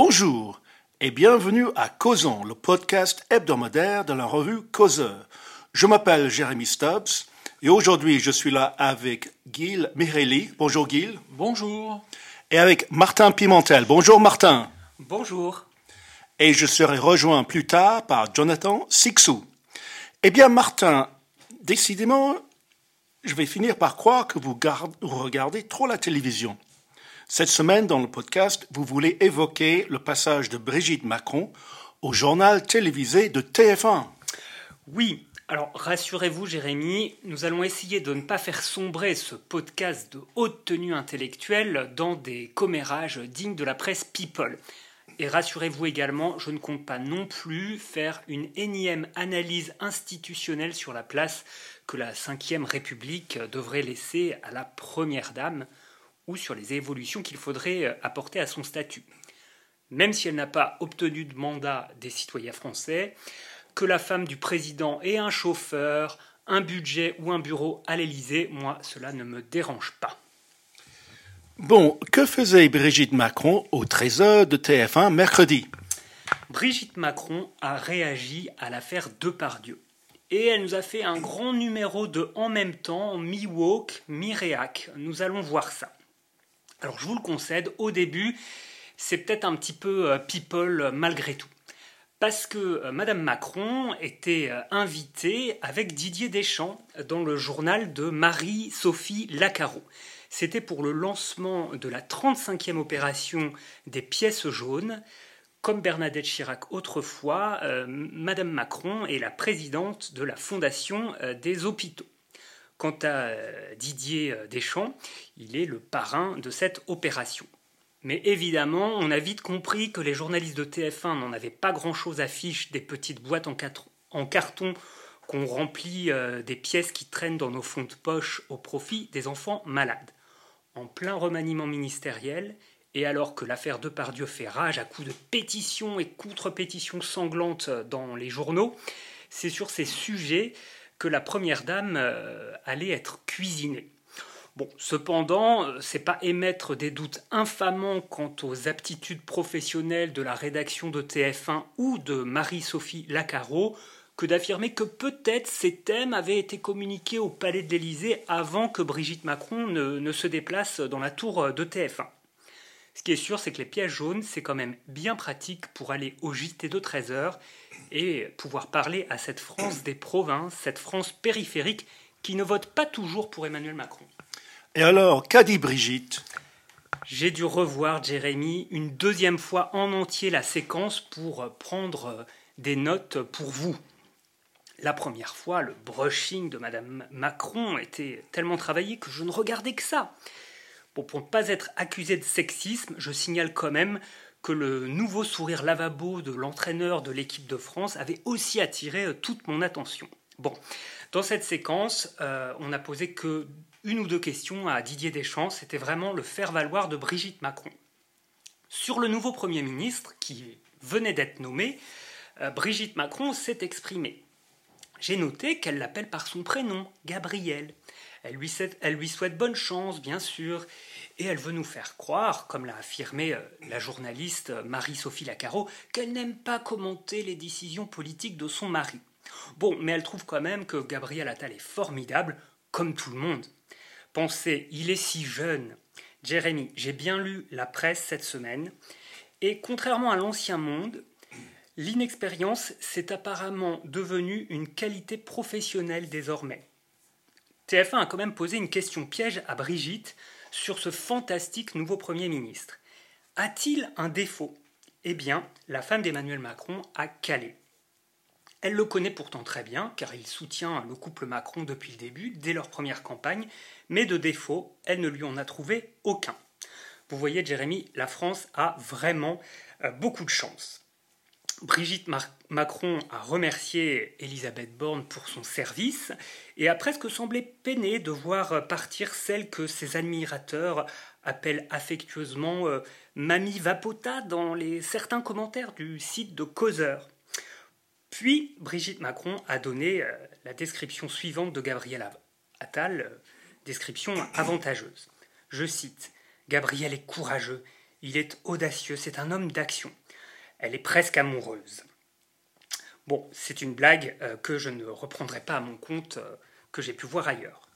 Bonjour et bienvenue à Causons, le podcast hebdomadaire de la revue Causeur. Je m'appelle Jérémy Stubbs et aujourd'hui je suis là avec Gil Mireilli. Bonjour Gil. Bonjour. Et avec Martin Pimentel. Bonjour Martin. Bonjour. Et je serai rejoint plus tard par Jonathan Sixou. Eh bien Martin, décidément, je vais finir par croire que vous, vous regardez trop la télévision. Cette semaine, dans le podcast, vous voulez évoquer le passage de Brigitte Macron au journal télévisé de TF1. Oui, alors rassurez-vous Jérémy, nous allons essayer de ne pas faire sombrer ce podcast de haute tenue intellectuelle dans des commérages dignes de la presse People. Et rassurez-vous également, je ne compte pas non plus faire une énième analyse institutionnelle sur la place que la Ve République devrait laisser à la Première Dame ou sur les évolutions qu'il faudrait euh, apporter à son statut. Même si elle n'a pas obtenu de mandat des citoyens français, que la femme du président ait un chauffeur, un budget ou un bureau à l'Élysée, moi, cela ne me dérange pas. Bon, que faisait Brigitte Macron au Trésor de TF1 mercredi? Brigitte Macron a réagi à l'affaire Depardieu. Et elle nous a fait un grand numéro de en même temps, mi-walk, mi-réac. Nous allons voir ça. Alors je vous le concède, au début, c'est peut-être un petit peu euh, people euh, malgré tout. Parce que euh, Madame Macron était invitée avec Didier Deschamps dans le journal de Marie-Sophie Lacaro. C'était pour le lancement de la 35e opération des pièces jaunes. Comme Bernadette Chirac autrefois, Madame Macron est la présidente de la Fondation des hôpitaux. Quant à euh, Didier euh, Deschamps, il est le parrain de cette opération. Mais évidemment, on a vite compris que les journalistes de TF1 n'en avaient pas grand-chose à fiche des petites boîtes en, carton qu'on remplit euh, des pièces qui traînent dans nos fonds de poche au profit des enfants malades. En plein remaniement ministériel, et alors que l'affaire Depardieu fait rage à coups de pétitions et contre-pétitions sanglantes dans les journaux, c'est sur ces sujets que la première dame euh, allait être cuisinée. Bon, cependant, euh, c'est pas émettre des doutes infamants quant aux aptitudes professionnelles de la rédaction de TF1 ou de Marie-Sophie Lacaro que d'affirmer que peut-être ces thèmes avaient été communiqués au Palais de l'Élysée avant que Brigitte Macron ne, se déplace dans la tour de TF1. Ce qui est sûr, c'est que les pièges jaunes, c'est quand même bien pratique pour aller au JT de 13h et pouvoir parler à cette France des provinces, cette France périphérique qui ne vote pas toujours pour Emmanuel Macron. Et alors, qu'a dit Brigitte? J'ai dû revoir, Jérémy, une deuxième fois en entier la séquence pour prendre des notes pour vous. La première fois, le brushing de Madame Macron était tellement travaillé que je ne regardais que ça. Bon, pour ne pas être accusé de sexisme, je signale quand même que le nouveau sourire lavabo de l'entraîneur de l'équipe de France avait aussi attiré euh, toute mon attention. Bon, dans cette séquence, euh, on n'a posé que une ou deux questions à Didier Deschamps. C'était vraiment le faire-valoir de Brigitte Macron. Sur le nouveau Premier ministre, qui venait d'être nommé, euh, Brigitte Macron s'est exprimée. J'ai noté qu'elle l'appelle par son prénom, Gabriel. Elle lui, elle lui souhaite bonne chance, bien sûr, et elle veut nous faire croire, comme l'a affirmé euh, la journaliste Marie-Sophie Lacaro, qu'elle n'aime pas commenter les décisions politiques de son mari. Bon, mais elle trouve quand même que Gabriel Attal est formidable, comme tout le monde. Pensez, il est si jeune. Jérémy, j'ai bien lu la presse cette semaine, et contrairement à l'ancien monde, l'inexpérience s'est apparemment devenue une qualité professionnelle désormais. TF1 a quand même posé une question piège à Brigitte sur ce fantastique nouveau Premier ministre. A-t-il un défaut? Eh bien, la femme d'Emmanuel Macron a calé. Elle le connaît pourtant très bien, car il soutient le couple Macron depuis le début, dès leur première campagne, mais de défaut, elle ne lui en a trouvé aucun. Vous voyez, Jérémy, la France a vraiment euh, beaucoup de chance. Brigitte Macron a remercié Elisabeth Borne pour son service et a presque semblé peiné de voir partir celle que ses admirateurs appellent affectueusement euh, Mamie Vapota dans les certains commentaires du site de Causeur. Puis Brigitte Macron a donné euh, la description suivante de Gabriel Attal, euh, description avantageuse. Je cite Gabriel est courageux, Il est audacieux, c'est un homme d'action. Elle est presque amoureuse. Bon, c'est une blague euh, que je ne reprendrai pas à mon compte, euh, que j'ai pu voir ailleurs.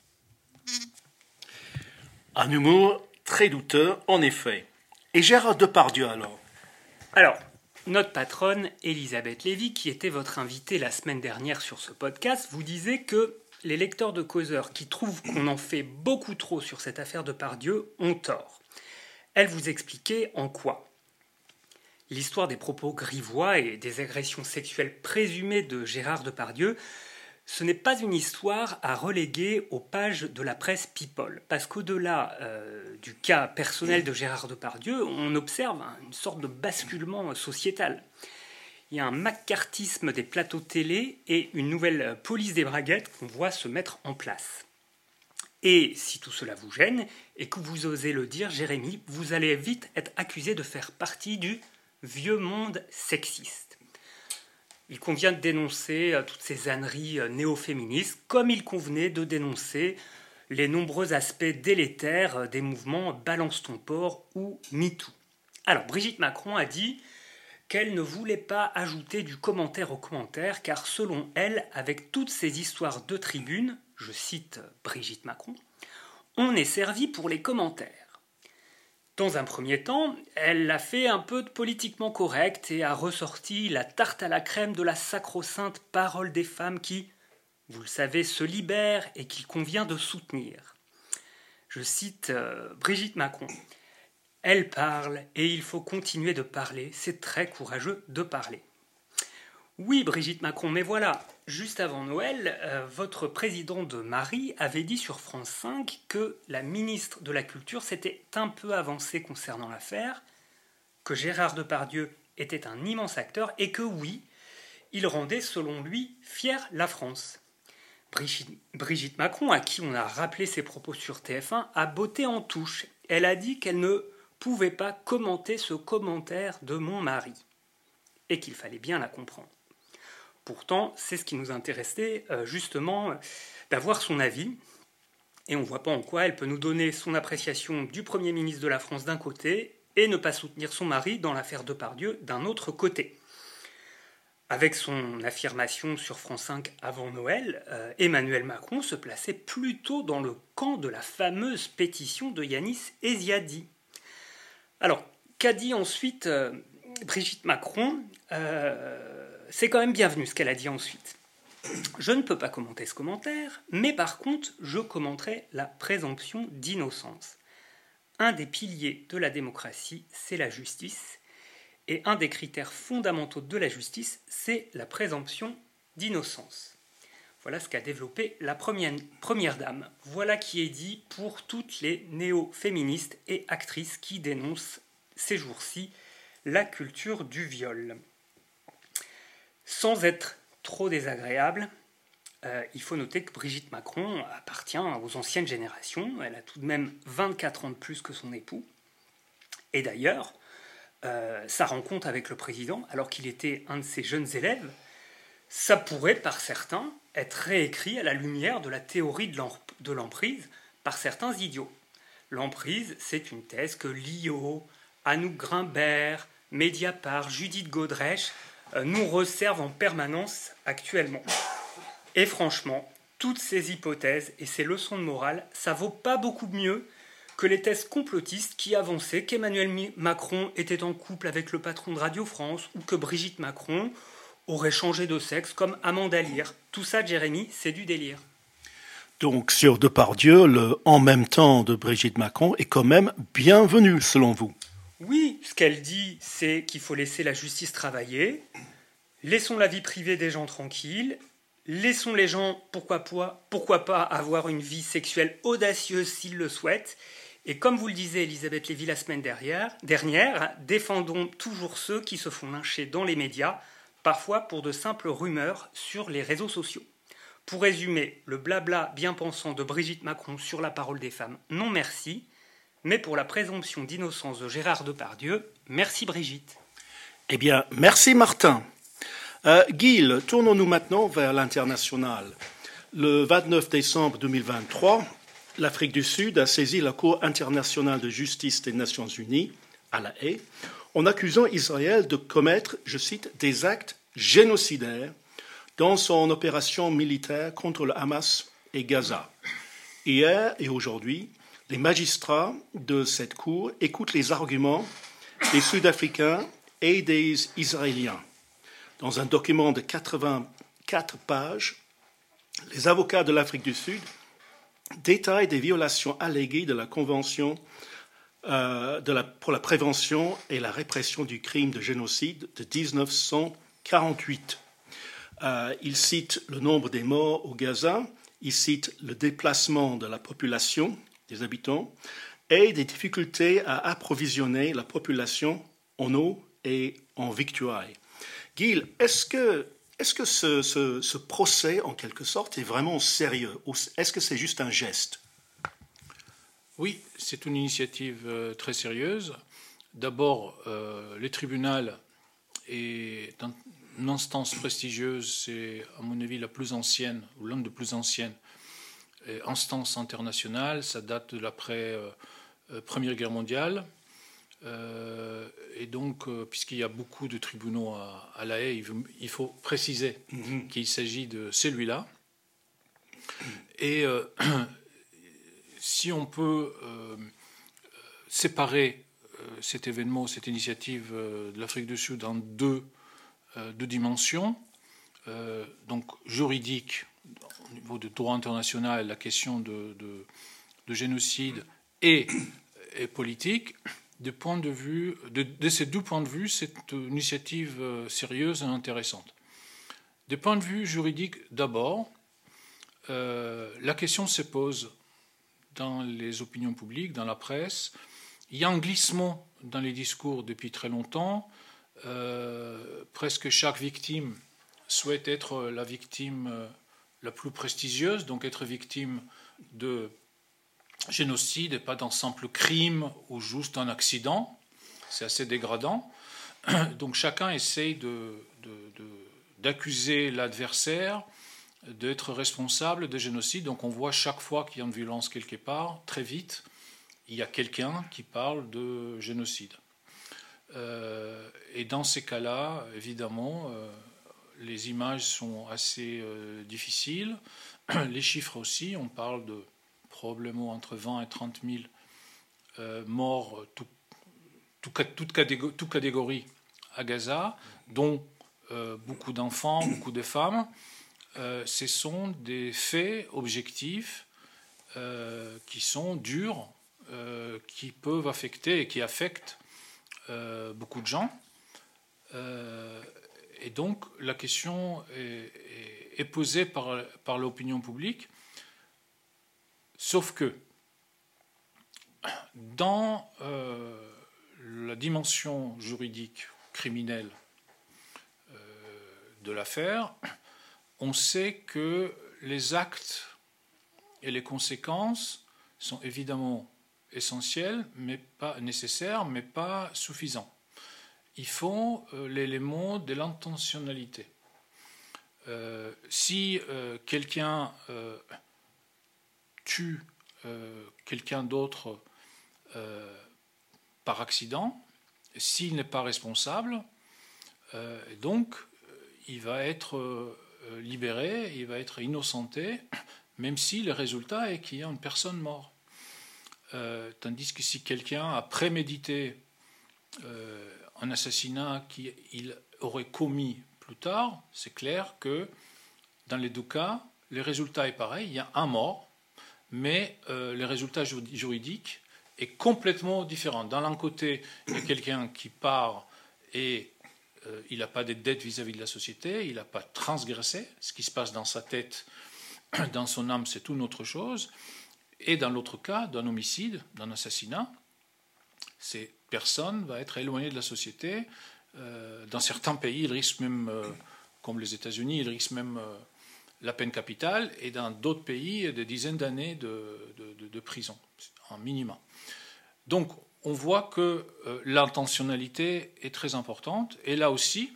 Un humour très douteux, en effet. Et Gérard Depardieu alors? Alors, notre patronne, Elisabeth Lévy, qui était votre invitée la semaine dernière sur ce podcast, vous disait que les lecteurs de causeurs qui trouvent qu'on en fait beaucoup trop sur cette affaire de Pardieu ont tort. Elle vous expliquait en quoi L'histoire des propos grivois et des agressions sexuelles présumées de Gérard Depardieu, ce n'est pas une histoire à reléguer aux pages de la presse People, parce qu'au-delà euh, du cas personnel de Gérard Depardieu, on observe une sorte de basculement sociétal il y a un macartisme des plateaux télé et une nouvelle police des braguettes qu'on voit se mettre en place. Et si tout cela vous gêne, et que vous osez le dire, Jérémy, vous allez vite être accusé de faire partie du vieux monde sexiste. Il convient de dénoncer euh, toutes ces âneries euh, néo-féministes, comme il convenait de dénoncer les nombreux aspects délétères euh, des mouvements Balance ton port ou MeToo. Alors, Brigitte Macron a dit qu'elle ne voulait pas ajouter du commentaire au commentaire, car selon elle, avec toutes ces histoires de tribunes, je cite Brigitte Macron, on est servi pour les commentaires. Dans un premier temps, elle a fait un peu politiquement correct et a ressorti la tarte à la crème de la sacro-sainte parole des femmes qui, vous le savez, se libèrent et qu'il convient de soutenir. Je cite euh, Brigitte Macron. Elle parle et il faut continuer de parler. C'est très courageux de parler. Oui, Brigitte Macron, mais voilà, juste avant Noël, euh, votre président de Marie avait dit sur France 5 que la ministre de la Culture s'était un peu avancée concernant l'affaire, que Gérard Depardieu était un immense acteur et que oui, il rendait selon lui fier la France. Brigitte, Brigitte Macron, à qui on a rappelé ses propos sur TF1, a botté en touche. Elle a dit qu'elle ne pouvait pas commenter ce commentaire de mon mari, et qu'il fallait bien la comprendre. Pourtant, c'est ce qui nous intéressait euh, justement d'avoir son avis, et on ne voit pas en quoi elle peut nous donner son appréciation du Premier ministre de la France d'un côté et ne pas soutenir son mari dans l'affaire de Pardieu d'un autre côté. Avec son affirmation sur France 5 avant Noël, euh, Emmanuel Macron se plaçait plutôt dans le camp de la fameuse pétition de Yanis Eziadi, alors, qu'a dit ensuite euh, Brigitte Macron C'est quand même bienvenu ce qu'elle a dit ensuite. Je ne peux pas commenter ce commentaire, mais par contre, je commenterai la présomption d'innocence. Un des piliers de la démocratie, c'est la justice, et un des critères fondamentaux de la justice, c'est la présomption d'innocence. Voilà ce qu'a développé la première, première, dame. Voilà qui est dit pour toutes les néo-féministes et actrices qui dénoncent ces jours-ci la culture du viol. Sans être trop désagréable, euh, il faut noter que Brigitte Macron appartient aux anciennes générations. Elle a tout de même 24 ans de plus que son époux. Et d'ailleurs, euh, sa rencontre avec le président, alors qu'il était un de ses jeunes élèves, ça pourrait, par certains, être réécrit à la lumière de la théorie de l'emprise par certains idiots. L'emprise, c'est une thèse que Lio, Anouk Grimbert, Mediapart, Judith Godrèche nous resservent en permanence actuellement. Et franchement, toutes ces hypothèses et ces leçons de morale, ça vaut pas beaucoup mieux que les thèses complotistes qui avançaient qu'Emmanuel Macron était en couple avec le patron de Radio France ou que Brigitte Macron aurait changé de sexe comme Amanda Lear. Tout ça, Jérémy, c'est du délire. Donc, sur Depardieu, le en même temps de Brigitte Macron est quand même bienvenu, selon vous? Oui, ce qu'elle dit, c'est qu'il faut laisser la justice travailler. Laissons la vie privée des gens tranquilles. Laissons les gens, pourquoi pas, pourquoi pas avoir une vie sexuelle audacieuse s'ils le souhaitent. Et comme vous le disait Elisabeth Lévy la semaine dernière, dernière, défendons toujours ceux qui se font lyncher dans les médias parfois pour de simples rumeurs sur les réseaux sociaux. Pour résumer, le blabla bien pensant de Brigitte Macron sur la parole des femmes, non merci, mais pour la présomption d'innocence de Gérard Depardieu, merci Brigitte. Eh bien, merci Martin. Euh, Guil, tournons-nous maintenant vers l'international. Le 29 décembre 2023, l'Afrique du Sud a saisi la Cour internationale de justice des Nations Unies à La Haye en accusant Israël de commettre, je cite, des actes génocidaires dans son opération militaire contre le Hamas et Gaza. Hier et aujourd'hui, les magistrats de cette cour écoutent les arguments des Sud-Africains et des Israéliens. Dans un document de 84 pages, les avocats de l'Afrique du Sud détaillent des violations alléguées de la Convention euh, pour la prévention et la répression du crime de génocide de 1948. Euh, il cite le nombre des morts au Gaza, il cite le déplacement de la population, des habitants, et des difficultés à approvisionner la population en eau et en victuailles. Gil, est-ce que, est que ce, ce, procès, en quelque sorte, est vraiment sérieux ou est-ce que c'est juste un geste? Oui, c'est une initiative euh, très sérieuse. D'abord, euh, le tribunal est une instance prestigieuse, c'est à mon avis la plus ancienne, ou l'une des plus anciennes instances internationales. Ça date de l'après euh, Première Guerre mondiale. Euh, et donc, euh, puisqu'il y a beaucoup de tribunaux à, La Haye, il faut préciser mhm. qu'il s'agit de celui-là. Et si on peut séparer cet événement, cette initiative de l'Afrique du Sud en deux, deux dimensions, donc juridique, au niveau du droit international, la question de, de génocide et politique, de, point de, vue, de, ces deux points de vue, c'est une initiative euh, sérieuse et intéressante. Des points de vue juridiques, d'abord, euh, la question se pose dans les opinions publiques, dans la presse. Il y a un glissement dans les discours depuis très longtemps. Euh, presque chaque victime souhaite être la victime la plus prestigieuse, donc être victime de génocide et pas d'un simple crime ou juste un accident. C'est assez dégradant. Donc chacun essaye d'accuser l'adversaire d'être responsable de génocide. Donc on voit chaque fois qu'il y a une violence quelque part, très vite, il y a quelqu'un qui parle de génocide. Euh, et dans ces cas-là, évidemment, euh, les images sont assez euh, difficiles. Les chiffres aussi, on parle de probablement entre 20 et 30 000 euh, morts, tout, toute, catégorie, à Gaza, dont euh, beaucoup d'enfants, beaucoup de femmes. Euh, ce sont des faits objectifs qui sont durs, qui peuvent affecter et qui affectent beaucoup de gens. Et donc la question est, posée par, l'opinion publique Sauf que dans euh, la dimension juridique criminelle euh, de l'affaire, on sait que les actes et les conséquences sont évidemment essentiels, mais pas nécessaires, mais pas suffisants. Il faut euh, l'élément de l'intentionnalité. si quelqu'un tue euh, quelqu'un d'autre euh, par accident, s'il n'est pas responsable, euh, donc il va être libéré, il va être innocenté, même si le résultat est qu'il y a une personne morte. tandis que si quelqu'un a prémédité un assassinat qu'il aurait commis plus tard, c'est clair que dans les deux cas, le résultat est pareil, il y a un mort, mais euh, le résultat juridique est complètement différent. D'un côté, il y a quelqu'un qui part et euh, il n'a pas de dette vis-à-vis de la société, il n'a pas transgressé. Ce qui se passe dans sa tête, dans son âme, c'est une autre chose. Et dans l'autre cas, d'un homicide, d'un assassinat, ces personnes vont être éloignées de la société. Euh, dans certains pays, ils risquent même, comme les États-Unis, ils risquent même la peine capitale et dans d'autres pays des dizaines d'années de, prison, en minimum. Donc on voit que euh, l'intentionnalité est très importante et là aussi,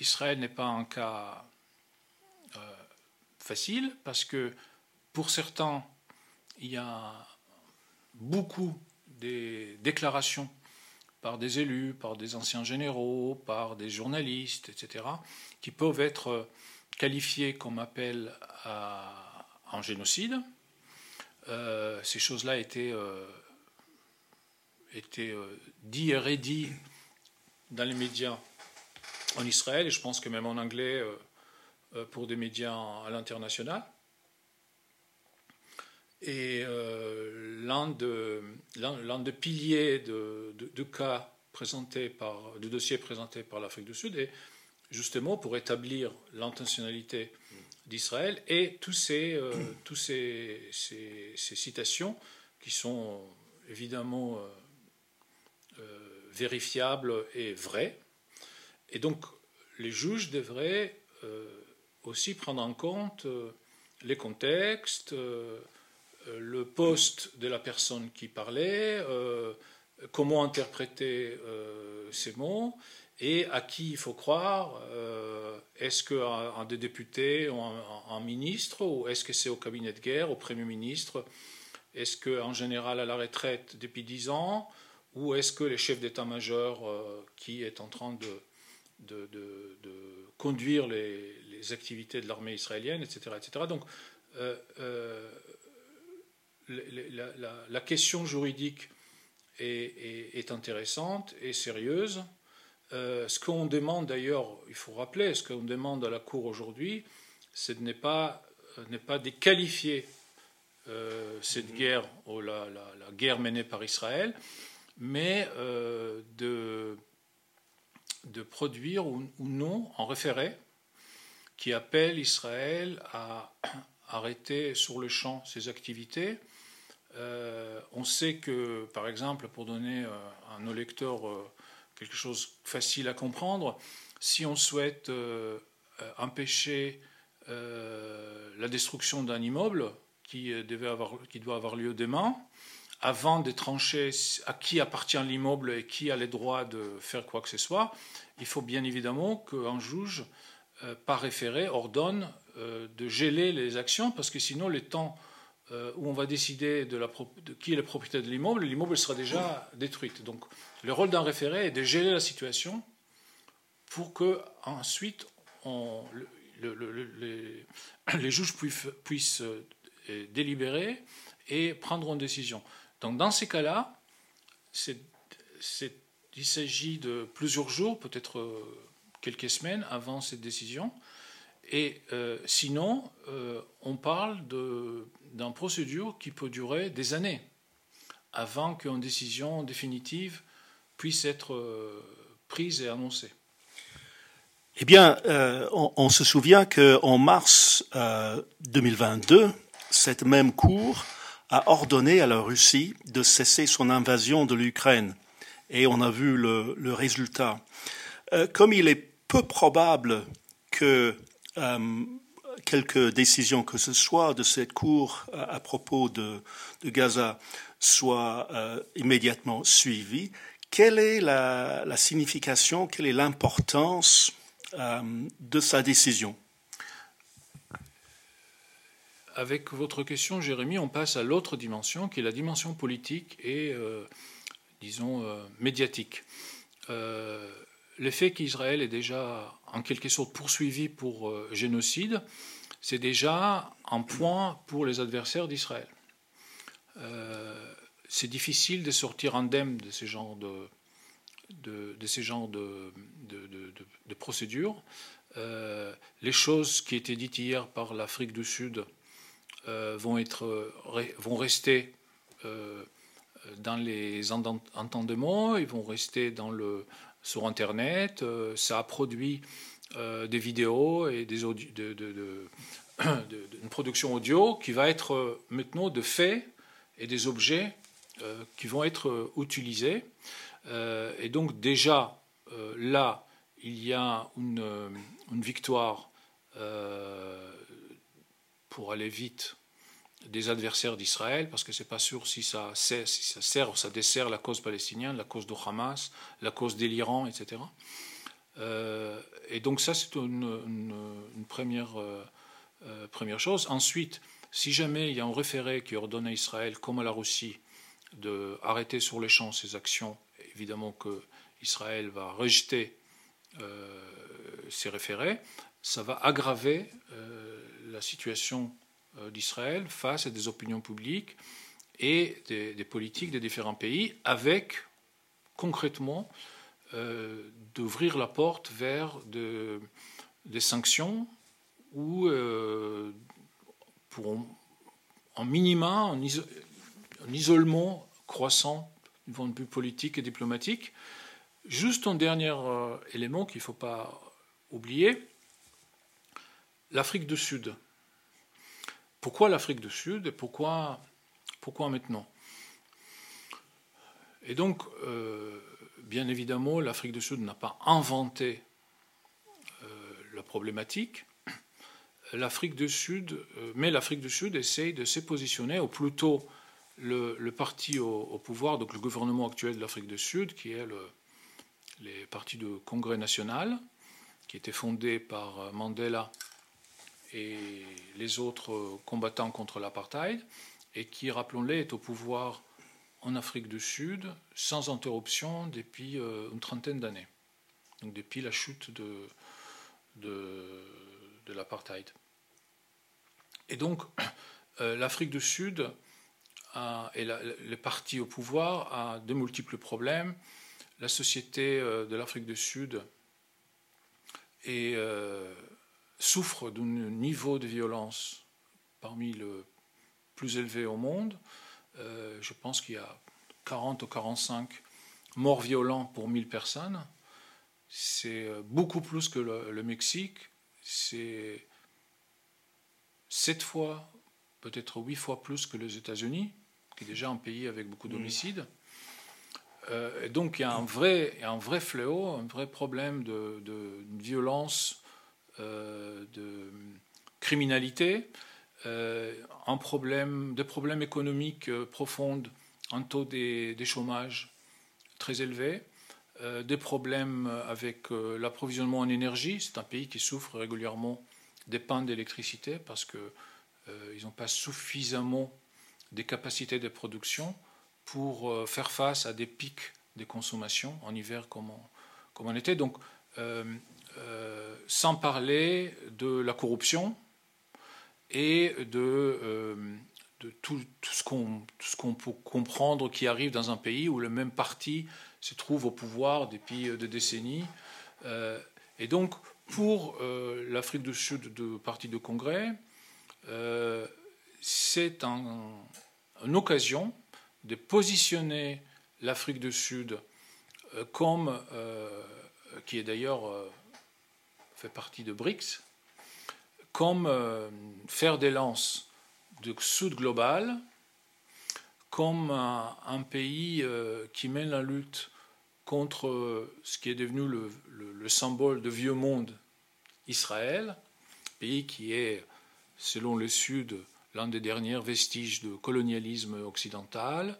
Israël n'est pas un cas euh, facile parce que pour certains, il y a beaucoup des déclarations par des élus, par des anciens généraux, par des journalistes, etc., qui peuvent être qualifiés comme appel à, en génocide. Euh, ces choses-là étaient, euh, euh, dites et redites dans les médias en Israël, et je pense que même en anglais pour des médias à l'international. Et l'un de, des piliers de, de, cas présentés par, de dossiers présentés par l'Afrique du Sud est justement pour établir l'intentionnalité d'Israël et tous ces, euh, tous ces, ces, citations qui sont évidemment euh, euh, vérifiables et vraies. Et donc les juges devraient aussi prendre en compte les contextes, le poste de la personne qui parlait, comment interpréter ces mots et à qui il faut croire euh, Est-ce qu'un des députés ou un, ministre Ou est-ce que c'est au cabinet de guerre, au Premier ministre Est-ce qu'en général à la retraite depuis 10 ans Ou est-ce que les chefs d'état-major euh, qui est en train de, conduire les, activités de l'armée israélienne, etc. etc. Donc, euh, la, question juridique est intéressante et sérieuse. Euh, ce qu'on demande d'ailleurs, il faut rappeler, ce qu'on demande à la Cour aujourd'hui, ce n'est pas, euh, pas de qualifier euh, cette mhm. guerre, ou la, guerre menée par Israël, mais de, de produire ou, non un référé qui appelle Israël à arrêter sur le champ ses activités. On sait que, par exemple, pour donner à nos lecteurs quelque chose facile à comprendre. Si on souhaite euh, euh, empêcher euh, la destruction d'un immeuble qui, devait avoir, qui doit avoir lieu demain, avant de trancher à qui appartient l'immeuble et qui a les droits de faire quoi que ce soit, il faut bien évidemment qu'un juge, par référé, ordonne de geler les actions, parce que sinon, le temps où on va décider de, qui est le propriétaire de l'immeuble, l'immeuble sera déjà détruit. Donc, le rôle d'un référé est de gérer la situation pour que ensuite les, juges puissent, euh, délibérer et prendre une décision. Donc dans ces cas-là, il s'agit de plusieurs jours, peut-être euh, quelques semaines avant cette décision. Et euh, sinon, on parle d'une procédure qui peut durer des années avant qu'une décision définitive puisse être euh, prise et annoncée Eh bien, euh, on, se souvient qu'en mars 2022, euh, cette même Cour a ordonné à la Russie de cesser son invasion de l'Ukraine. Et on a vu le, résultat. comme il est peu probable que quelques décisions que ce soit de cette Cour à, propos de, Gaza soient immédiatement suivies, quelle est la, signification, quelle est l'importance euh, de sa décision? Avec votre question, Jérémy, on passe à l'autre dimension, qui est la dimension politique et, euh, disons, euh, médiatique. Le fait qu'Israël est déjà, en quelque sorte, poursuivi pour génocide, c'est déjà un point pour les adversaires d'Israël c'est difficile de sortir indemne de ces genres de, ces genres de, procédures. Euh, les choses qui étaient dites hier par l'Afrique du Sud euh, vont, rester euh, dans les entendements, ils vont rester dans le, sur Internet. ça a produit des vidéos et des une production audio qui va être maintenant de faits et des objets euh, qui vont être euh, utilisés. Euh, et donc déjà, là, il y a une, victoire pour aller vite des adversaires d'Israël, parce que ce n'est pas sûr si ça, sert, si ça sert ça dessert la cause palestinienne, la cause du Hamas, la cause de l'Iran, etc. et donc ça, c'est une, première, première chose. Ensuite, si jamais il y a un référé qui ordonne à Israël, comme à la Russie, d'arrêter sur les champs ces actions évidemment qu'Israël va rejeter ces référés, ça va aggraver la situation d'Israël face à des opinions publiques et des, politiques des différents pays, avec concrètement d'ouvrir la porte vers des sanctions ou pour en minima, en, isolement croissant du point de vue politique et diplomatique. Juste un dernier euh, élément qu'il ne faut pas oublier, l'Afrique du Sud. Pourquoi l'Afrique du Sud et pourquoi, maintenant? Et donc, euh, bien évidemment, l'Afrique du Sud n'a pas inventé euh, la problématique. l'Afrique du Sud, euh, mais l'Afrique du Sud essaye de se positionner, ou plutôt le, parti au, pouvoir, donc le gouvernement actuel de l'Afrique du Sud, qui est le les partis du Congrès national, qui était fondé par Mandela et les autres combattants contre l'apartheid, et qui, rappelons-le, est au pouvoir en Afrique du Sud sans interruption depuis euh, une trentaine d'années, donc depuis la chute de, l'apartheid. Et donc, euh, l'Afrique du Sud et les partis au pouvoir a de multiples problèmes. La société euh, de l'Afrique du Sud euh, souffre d'un niveau de violence parmi le plus élevé au monde. je pense qu'il y a 40 ou 45 morts violents pour 1000 personnes. C'est beaucoup plus que le Mexique. C'est sept fois, peut-être huit fois plus que les États-Unis, qui est déjà un pays avec beaucoup mm. d'homicides. Euh, donc il y a un vrai, un vrai fléau, un vrai problème de, violence, euh, de criminalité, euh, un problème, des problèmes économiques profonds, un taux des, des chômages très élevé, des problèmes avec l'approvisionnement en énergie. C'est un pays qui souffre régulièrement des pannes d'électricité parce qu'ils euh, n'ont pas suffisamment des capacités de production pour euh, faire face à des pics de consommation en hiver comme on, comme on était. Donc, euh, sans parler de la corruption et de, de tout, ce qu'on peut comprendre qui arrive dans un pays où le même parti se trouve au pouvoir depuis des décennies. et donc, pour euh, l'Afrique du Sud de Parti de Congrès, euh, c'est une occasion de positionner l'Afrique du Sud euh, comme, qui est d'ailleurs fait partie de BRICS, comme faire des lances de Sud global, comme un pays qui mène la lutte contre ce qui est devenu le, symbole de vieux monde, Israël, pays qui est, selon le Sud, l'un des derniers vestiges de colonialisme occidental,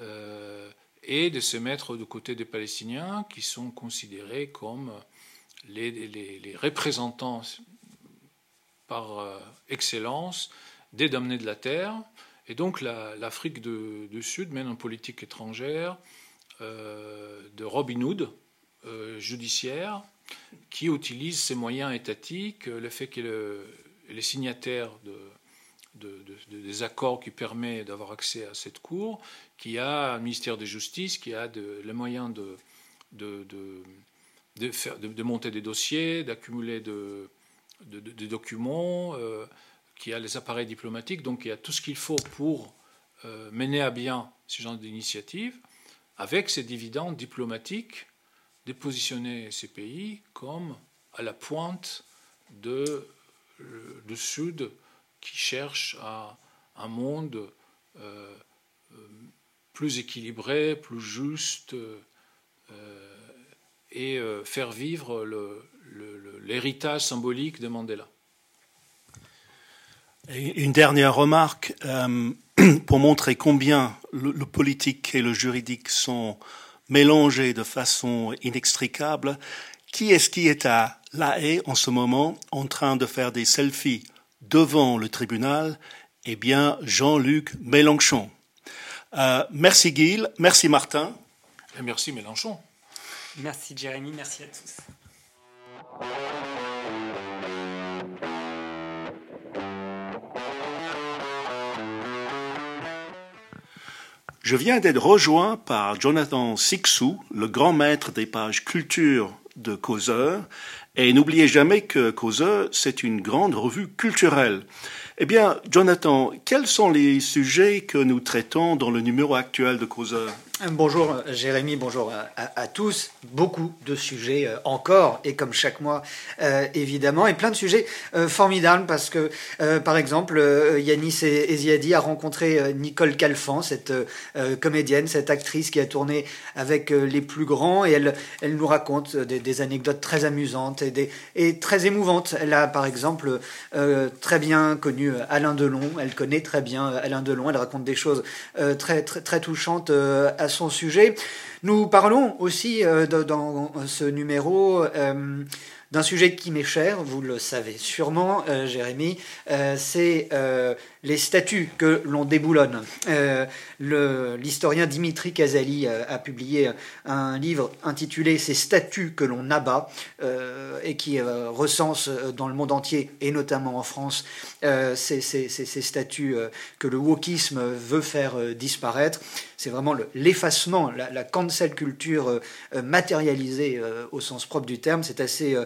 euh, et de se mettre du côté des Palestiniens qui sont considérés comme les, représentants par euh, excellence des damnés de la terre. Et donc l'Afrique du Sud mène une politique étrangère euh, de Robin Hood euh, judiciaire qui utilise ces moyens étatiques, le fait que les signataires de, des accords qui permettent d'avoir accès à cette cour, qui a un ministère de justice, qui a les moyens de, de, faire, de, monter des dossiers, d'accumuler des documents, euh, qui a les appareils diplomatiques, donc il y a tout ce qu'il faut pour mener à bien ce genre d'initiative avec ces dividendes diplomatiques, de positionner ces pays comme à la pointe de, du Sud qui cherche à un monde euh, euh, plus équilibré, plus juste, euh, et faire vivre l'héritage symbolique de Mandela. Une dernière remarque pour montrer combien le, politique et le juridique sont mélangés de façon inextricable. Qui est-ce qui est à La Haye en ce moment en train de faire des selfies devant le tribunal? Eh bien, Jean-Luc Mélenchon. Euh, merci Gilles, merci Martin. Et merci Mélenchon. Merci Jérémy, merci à tous. Je viens d'être rejoint par Jonathan Sixou, le grand maître des pages culture de Causeur. Et n'oubliez jamais que Causeur, c'est une grande revue culturelle. Eh bien, Jonathan, quels sont les sujets que nous traitons dans le numéro actuel de Causeur? Bonjour Jérémy, bonjour à, tous. Beaucoup de sujets euh, encore, et comme chaque mois, euh, évidemment, et plein de sujets euh, formidables parce que, par exemple, Yanis Eziadi a rencontré Nicole Calfan, cette comédienne, cette actrice qui a tourné avec les plus grands, et elle, elle nous raconte des, anecdotes très amusantes et, des, et, très émouvantes. Elle a, par exemple, très bien connu Alain Delon, elle connaît très bien Alain Delon, elle raconte des choses très, très, touchantes son sujet. Nous parlons aussi euh, dans ce numéro euh, d'un sujet qui m'est cher, vous le savez sûrement, euh, Jérémy, c'est les statues que l'on déboulonne. L'historien Dimitri Casali a publié un livre intitulé Ces statues que l'on abat et qui recense dans le monde entier et notamment en France ces, statues que le wokisme veut faire disparaître c'est vraiment l'effacement, la, cancel culture euh, euh, matérialisée euh, au sens propre du terme. C'est assez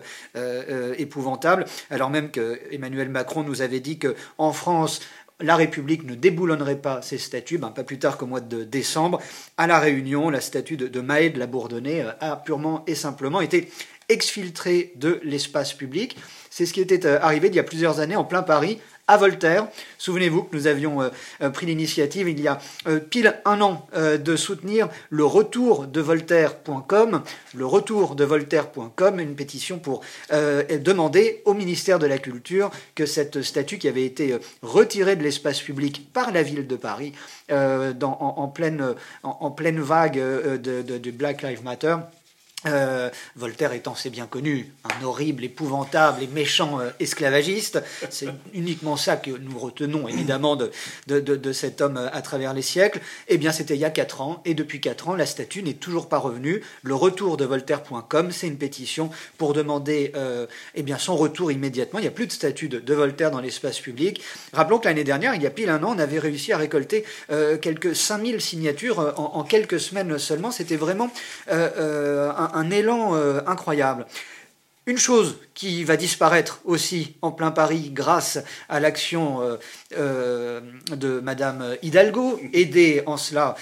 épouvantable. Alors même que Emmanuel Macron nous avait dit que en France, la République ne déboulonnerait pas ses statues, ben, pas plus tard qu'au mois de décembre, à La Réunion, la statue de, de Maëde la Bourdonnais a purement et simplement été exfiltrée de l'espace public. C'est ce qui était arrivé il y a plusieurs années en plein Paris, à Voltaire. Souvenez-vous que nous avions euh, euh, pris l'initiative il y a euh, pile un an de soutenir le retour de Voltaire.com, le retour de Voltaire.com, une pétition pour demander au ministère de la Culture que cette statue qui avait été retirée de l'espace public par la ville de Paris en, pleine, en, pleine, vague de Black Lives Matter euh, Voltaire étant, c'est bien connu, un horrible, épouvantable et méchant euh, esclavagiste. C'est uniquement ça que nous retenons, évidemment, de, de, cet homme euh, à travers les siècles. Eh bien, c'était il y a 4 ans, et depuis 4 ans, la statue n'est toujours pas revenue. Le retour de Voltaire.com, c'est une pétition pour demander eh bien, son retour immédiatement. Il n'y a plus de statue de, Voltaire dans l'espace public. Rappelons que l'année dernière, il y a pile un an, on avait réussi à récolter quelques 5000 signatures en, quelques semaines seulement. C'était vraiment un un élan euh, incroyable. Une chose qui va disparaître aussi en plein Paris grâce à l'action euh, euh, de Madame Hidalgo, aidée en cela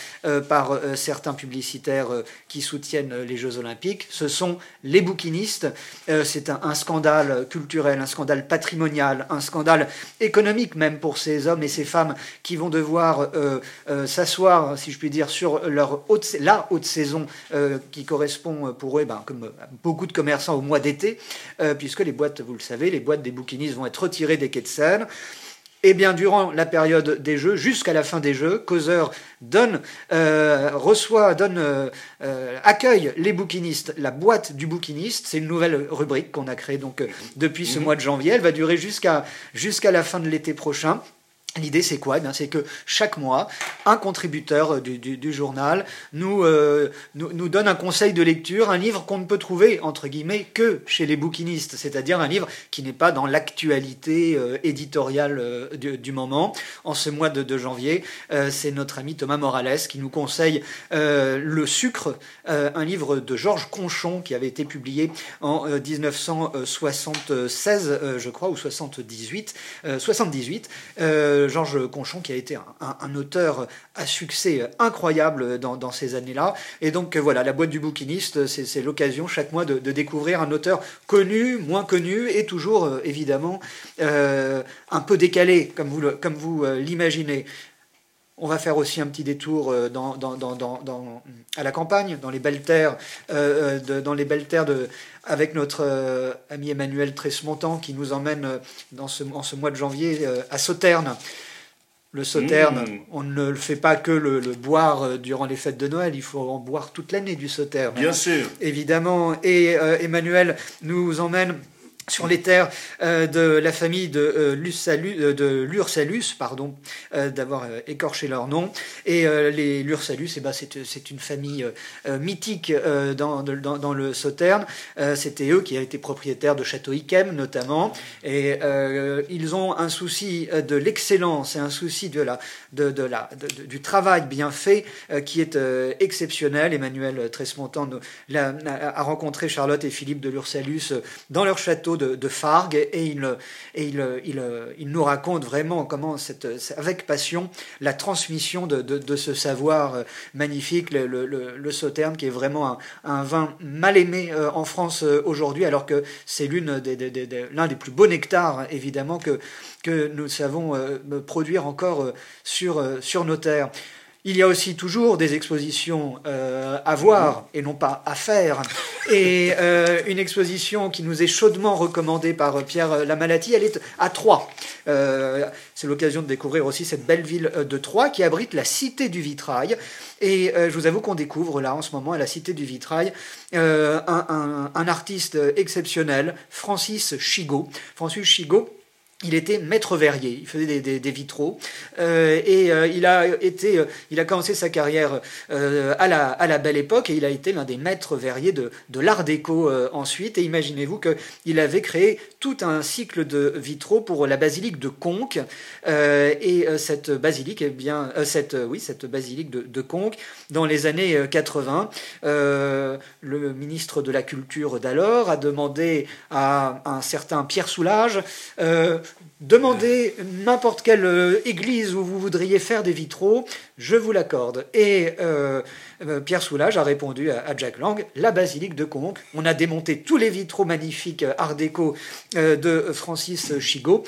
par certains publicitaires qui soutiennent les Jeux Olympiques, ce sont les bouquinistes. C'est un, scandale culturel, un scandale patrimonial, un scandale économique même pour ces hommes et ces femmes qui vont devoir s'asseoir, si je puis dire, sur leur haute, la haute saison qui correspond pour eux, ben, comme beaucoup de commerçants, au mois d'été euh, puisque les boîtes, vous le savez, les boîtes des bouquinistes vont être retirées des quais de Seine. Et eh bien, durant la période des jeux, jusqu'à la fin des jeux, Causeur donne, euh, reçoit, donne, euh, accueille les bouquinistes, la boîte du bouquiniste. C'est une nouvelle rubrique qu'on a créée donc depuis ce mhm. mois de janvier. Elle va durer jusqu'à jusqu'à la fin de l'été prochain. L'idée, c'est quoi? Eh C'est que chaque mois, un contributeur euh, du, journal euh, nous, nous, donne un conseil de lecture, un livre qu'on ne peut trouver, entre guillemets, que chez les bouquinistes, c'est-à-dire un livre qui n'est pas dans l'actualité euh, éditoriale du, moment. En ce mois de, janvier, c'est notre ami Thomas Morales qui nous conseille Le sucre, un livre de Georges Conchon qui avait été publié en 1976, je crois, ou 78. 78 Georges Conchon, qui a été un, auteur à succès incroyable dans, ces années-là. Et donc voilà, la boîte du bouquiniste, c'est l'occasion chaque mois de, découvrir un auteur connu, moins connu, et toujours euh, évidemment euh, un peu décalé, comme vous, euh, l'imaginez. On va faire aussi un petit détour dans, à la campagne, dans les belles terres, dans les belles terres de, avec notre ami Emmanuel Tresmontant qui nous emmène dans ce, en ce mois de janvier à Sauterne. Le sauterne, mmh. on ne le fait pas que le, boire euh, durant les fêtes de Noël, il faut en boire toute l'année du sauterne. Bien sûr. Évidemment. Et euh, Emmanuel nous emmène sur les terres euh, de la famille de, euh, euh, Lursalus, pardon, d'avoir écorché leur nom. Et les Lursalus, eh ben, c'est une famille mythique dans, le Sauterne. C'était eux qui été propriétaires de Château Yquem, notamment. Et ils ont un souci de l'excellence et un souci du travail bien fait qui est exceptionnel. Emmanuel Tresmontant a rencontré Charlotte et Philippe de Lursalus dans leur château de, Fargue et, il, nous raconte vraiment comment, avec passion, la transmission de, ce savoir euh, magnifique, le, sauterne, qui est vraiment un, vin mal aimé euh, en France euh, aujourd'hui, alors que c'est l'un des, plus beaux nectars, évidemment, que, nous savons produire encore sur nos terres. Il y a aussi toujours des expositions euh, à voir et non pas à faire. Et euh, une exposition qui nous est chaudement recommandée par Pierre Lamalati, elle est à Troyes. Euh, c'est l'occasion de découvrir aussi cette belle ville de Troyes qui abrite la Cité du Vitrail. Et je vous avoue qu'on découvre là en ce moment à la Cité du Vitrail un, un, artiste exceptionnel, Francis Chigot. Francis Chigot il était maître verrier, il faisait des, vitraux euh, et euh, il a été, euh, il a commencé sa carrière à, la, à la belle époque et il a été l'un des maîtres verriers de, de l'art déco ensuite. Et imaginez-vous qu'il avait créé tout un cycle de vitraux pour la basilique de Conques et cette basilique, eh bien, cette, oui, cette basilique de, de, Conques, dans les années 80, le ministre de la Culture d'alors a demandé à un certain Pierre Soulages Demandez n'importe quelle euh, église où vous voudriez faire des vitraux, je vous l'accorde. Et euh, euh, Pierre Soulages a répondu à, Jack Lang, la basilique de Conques. On a démonté tous les vitraux magnifiques art déco de Francis Chigot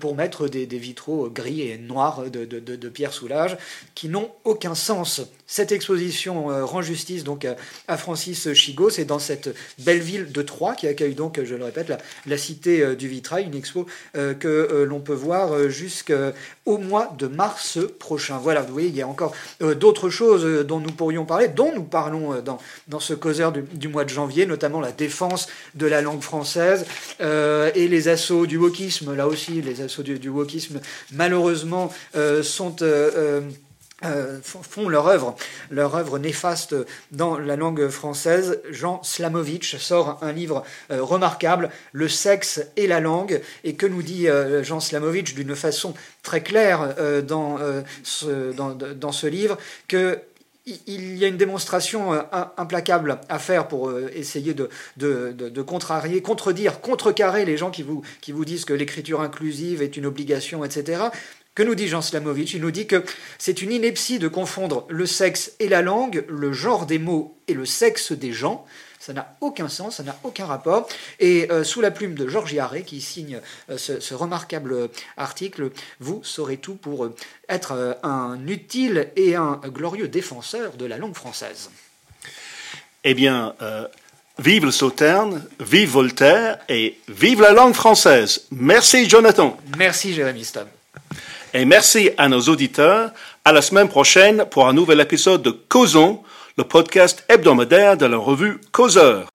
pour mettre des, vitraux gris et noirs de, Pierre Soulages qui n'ont aucun sens. Cette exposition rend justice donc à, Francis Chigot. C'est dans cette belle ville de Troyes qui accueille donc, je le répète, la, cité du vitrail, une expo que l'on peut voir jusqu'au mois de mars prochain. Voilà, vous voyez, il y a encore d'autres choses dont nous pourrions parler, dont nous parlons euh, dans, ce causeur du, mois de janvier, notamment la défense de la langue française euh, et les assauts du wokisme. Là aussi, les assauts du, wokisme, malheureusement, euh, sont... font leur œuvre, leur œuvre néfaste dans la langue française. Jean Slamovitch sort un livre remarquable, Le sexe et la langue, et que nous dit Jean Slamovitch d'une façon très claire dans, ce, dans, dans, ce livre, que il y a une démonstration euh, implacable à faire pour euh, essayer de, de, contrarier, contredire, contrecarrer les gens qui vous, qui vous disent que l'écriture inclusive est une obligation, etc. Que nous dit Jean Slamovitch? Il nous dit que c'est une ineptie de confondre le sexe et la langue, le genre des mots et le sexe des gens. Ça n'a aucun sens, ça n'a aucun rapport. Et euh, sous la plume de Georges Yaré, qui signe euh, ce, remarquable article, vous saurez tout pour euh, être un utile et un glorieux défenseur de la langue française. Eh bien, vive le Sauterne, vive Voltaire et vive la langue française. Merci Jonathan. Merci Jérémy Stab. Et merci à nos auditeurs. À la semaine prochaine pour un nouvel épisode de Causons le podcast hebdomadaire de la revue Causeur.